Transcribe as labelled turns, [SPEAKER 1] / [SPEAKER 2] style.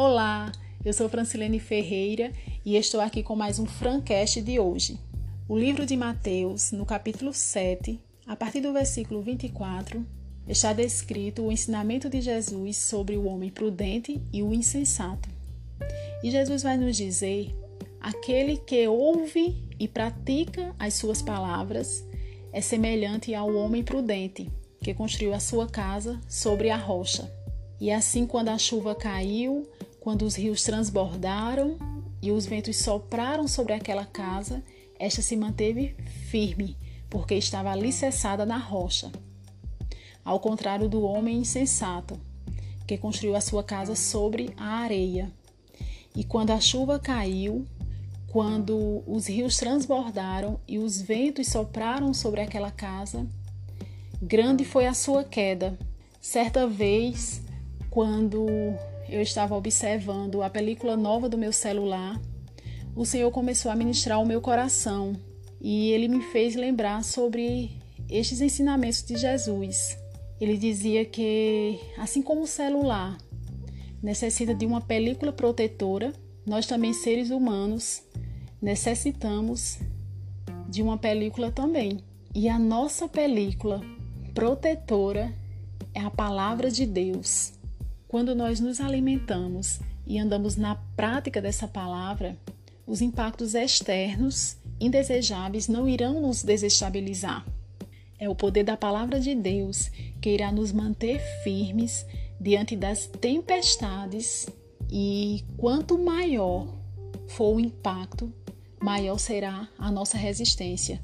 [SPEAKER 1] Olá, eu sou Francilene Ferreira e estou aqui com mais um Francast de hoje. O livro de Mateus, no capítulo 7, a partir do versículo 24, está descrito o ensinamento de Jesus sobre o homem prudente e o insensato. E Jesus vai nos dizer: aquele que ouve e pratica as suas palavras é semelhante ao homem prudente que construiu a sua casa sobre a rocha. E assim, quando a chuva caiu, quando os rios transbordaram e os ventos sopraram sobre aquela casa, esta se manteve firme, porque estava alicerçada na rocha. Ao contrário do homem insensato, que construiu a sua casa sobre a areia. E quando a chuva caiu, quando os rios transbordaram e os ventos sopraram sobre aquela casa, grande foi a sua queda. Certa vez, quando eu estava observando a película nova do meu celular, o Senhor começou a ministrar o meu coração e ele me fez lembrar sobre estes ensinamentos de Jesus. Ele dizia que, assim como o celular necessita de uma película protetora, nós também, seres humanos, necessitamos de uma película também. E a nossa película protetora é a palavra de Deus. Quando nós nos alimentamos e andamos na prática dessa palavra, os impactos externos indesejáveis não irão nos desestabilizar. É o poder da palavra de Deus que irá nos manter firmes diante das tempestades e quanto maior for o impacto, maior será a nossa resistência.